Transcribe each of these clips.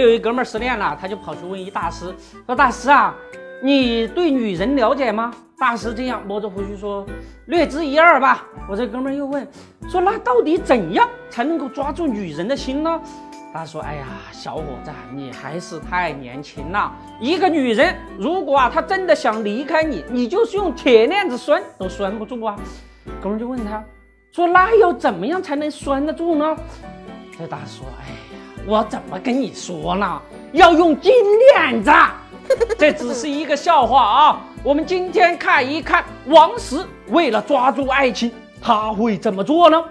有一哥们失恋了，他就跑去问一大师，说大师啊，你对女人了解吗？大师这样摸着胡须说，略知一二吧。我这哥们又问，说那到底怎样才能够抓住女人的心呢？他说，哎呀，小伙子，你还是太年轻了。一个女人如果啊，她真的想离开你，你就是用铁链子拴都拴不住啊。哥们就问他，说那要怎么样才能拴得住呢？这大师说，哎呀，我怎么跟你说呢？要用金链子。这只是一个笑话啊！我们今天看一看王石为了抓住爱情，他会怎么做呢？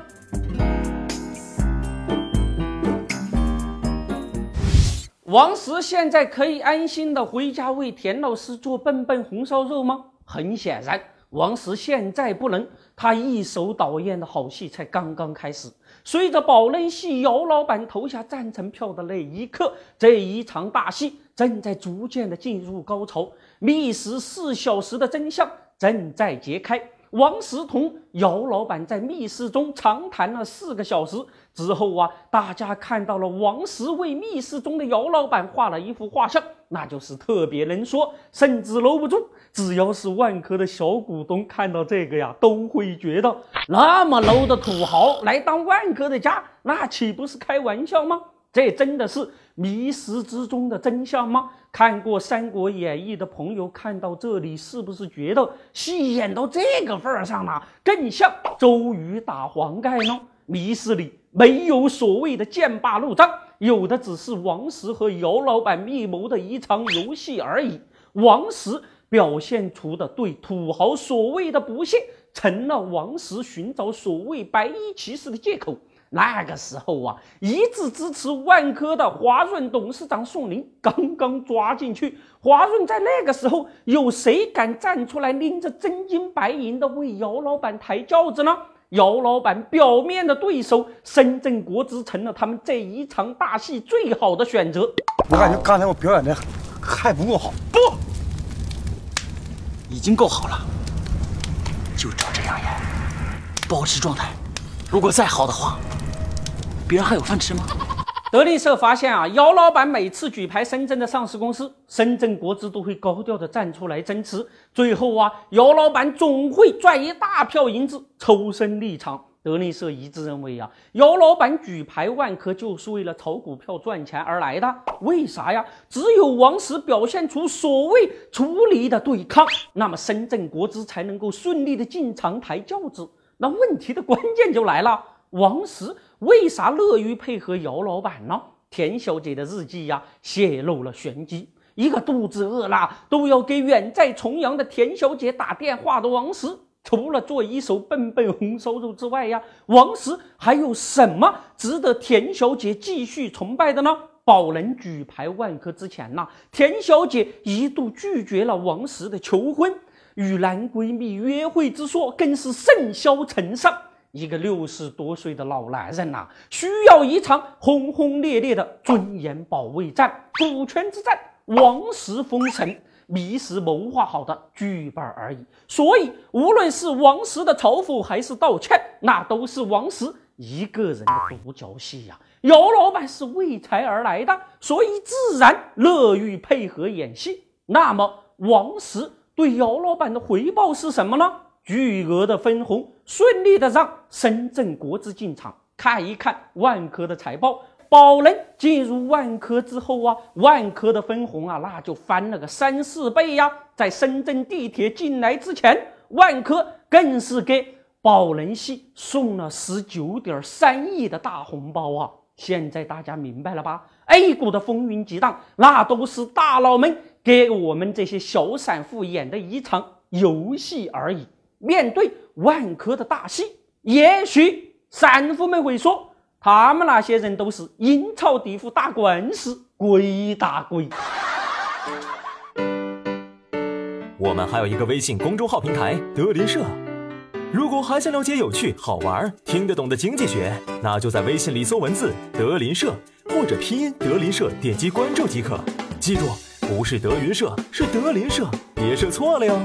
王石现在可以安心的回家为田老师做笨笨红烧肉吗？很显然，王石现在不能。他一手导演的好戏才刚刚开始。随着宝能系姚老板投下赞成票的那一刻，这一场大戏正在逐渐的进入高潮。密室四小时的真相正在揭开。王石同姚老板在密室中长谈了四个小时之后啊，大家看到了王石为密室中的姚老板画了一幅画像，那就是特别能说，甚至搂不住。只要是万科的小股东看到这个呀，都会觉得那么 low 的土豪来当万科的家，那岂不是开玩笑吗？这真的是迷失之中的真相吗？看过《三国演义》的朋友看到这里，是不是觉得戏演到这个份儿上了，更像周瑜打黄盖呢？迷失里没有所谓的剑拔弩张，有的只是王石和姚老板密谋的一场游戏而已。王石。表现出的对土豪所谓的不屑，成了王石寻找所谓白衣骑士的借口。那个时候啊，一直支持万科的华润董事长宋林刚刚抓进去。华润在那个时候，有谁敢站出来拎着真金白银的为姚老板抬轿子呢？姚老板表面的对手深圳国资成了他们这一场大戏最好的选择。我感觉刚才我表演的还不够好。不。已经够好了，就照这样演，保持状态。如果再好的话，别人还有饭吃吗？德林社发现啊，姚老板每次举牌深圳的上市公司，深圳国资都会高调的站出来增持。最后啊，姚老板总会赚一大票银子，抽身离场。德林社一致认为啊，姚老板举牌万科就是为了炒股票赚钱而来的。为啥呀？只有王石表现出所谓出离的对抗，那么深圳国资才能够顺利的进场抬轿子。那问题的关键就来了，王石为啥乐于配合姚老板呢？田小姐的日记呀，泄露了玄机。一个肚子饿了都要给远在重阳的田小姐打电话的王石。除了做一手笨笨红烧肉之外呀，王石还有什么值得田小姐继续崇拜的呢？宝能举牌万科之前呐，田小姐一度拒绝了王石的求婚，与男闺蜜约会之说更是甚嚣尘上。一个六十多岁的老男人呐，需要一场轰轰烈烈的尊严保卫战、股权之战，王石封神。迷失谋划好的剧本而已，所以无论是王石的嘲讽还是道歉，那都是王石一个人的独角戏呀。姚老板是为财而来的，所以自然乐于配合演戏。那么，王石对姚老板的回报是什么呢？巨额的分红，顺利的让深圳国资进场。看一看万科的财报。宝能进入万科之后啊，万科的分红啊，那就翻了个三四倍呀。在深圳地铁进来之前，万科更是给宝能系送了十九点三亿的大红包啊。现在大家明白了吧？A 股的风云激荡，那都是大佬们给我们这些小散户演的一场游戏而已。面对万科的大戏，也许散户们会说。他们那些人都是阴曹地府打官司，鬼打鬼。我们还有一个微信公众号平台“德林社”，如果还想了解有趣、好玩、听得懂的经济学，那就在微信里搜文字“德林社”或者拼音“德林社”，点击关注即可。记住，不是德云社，是德林社，别设错了哟。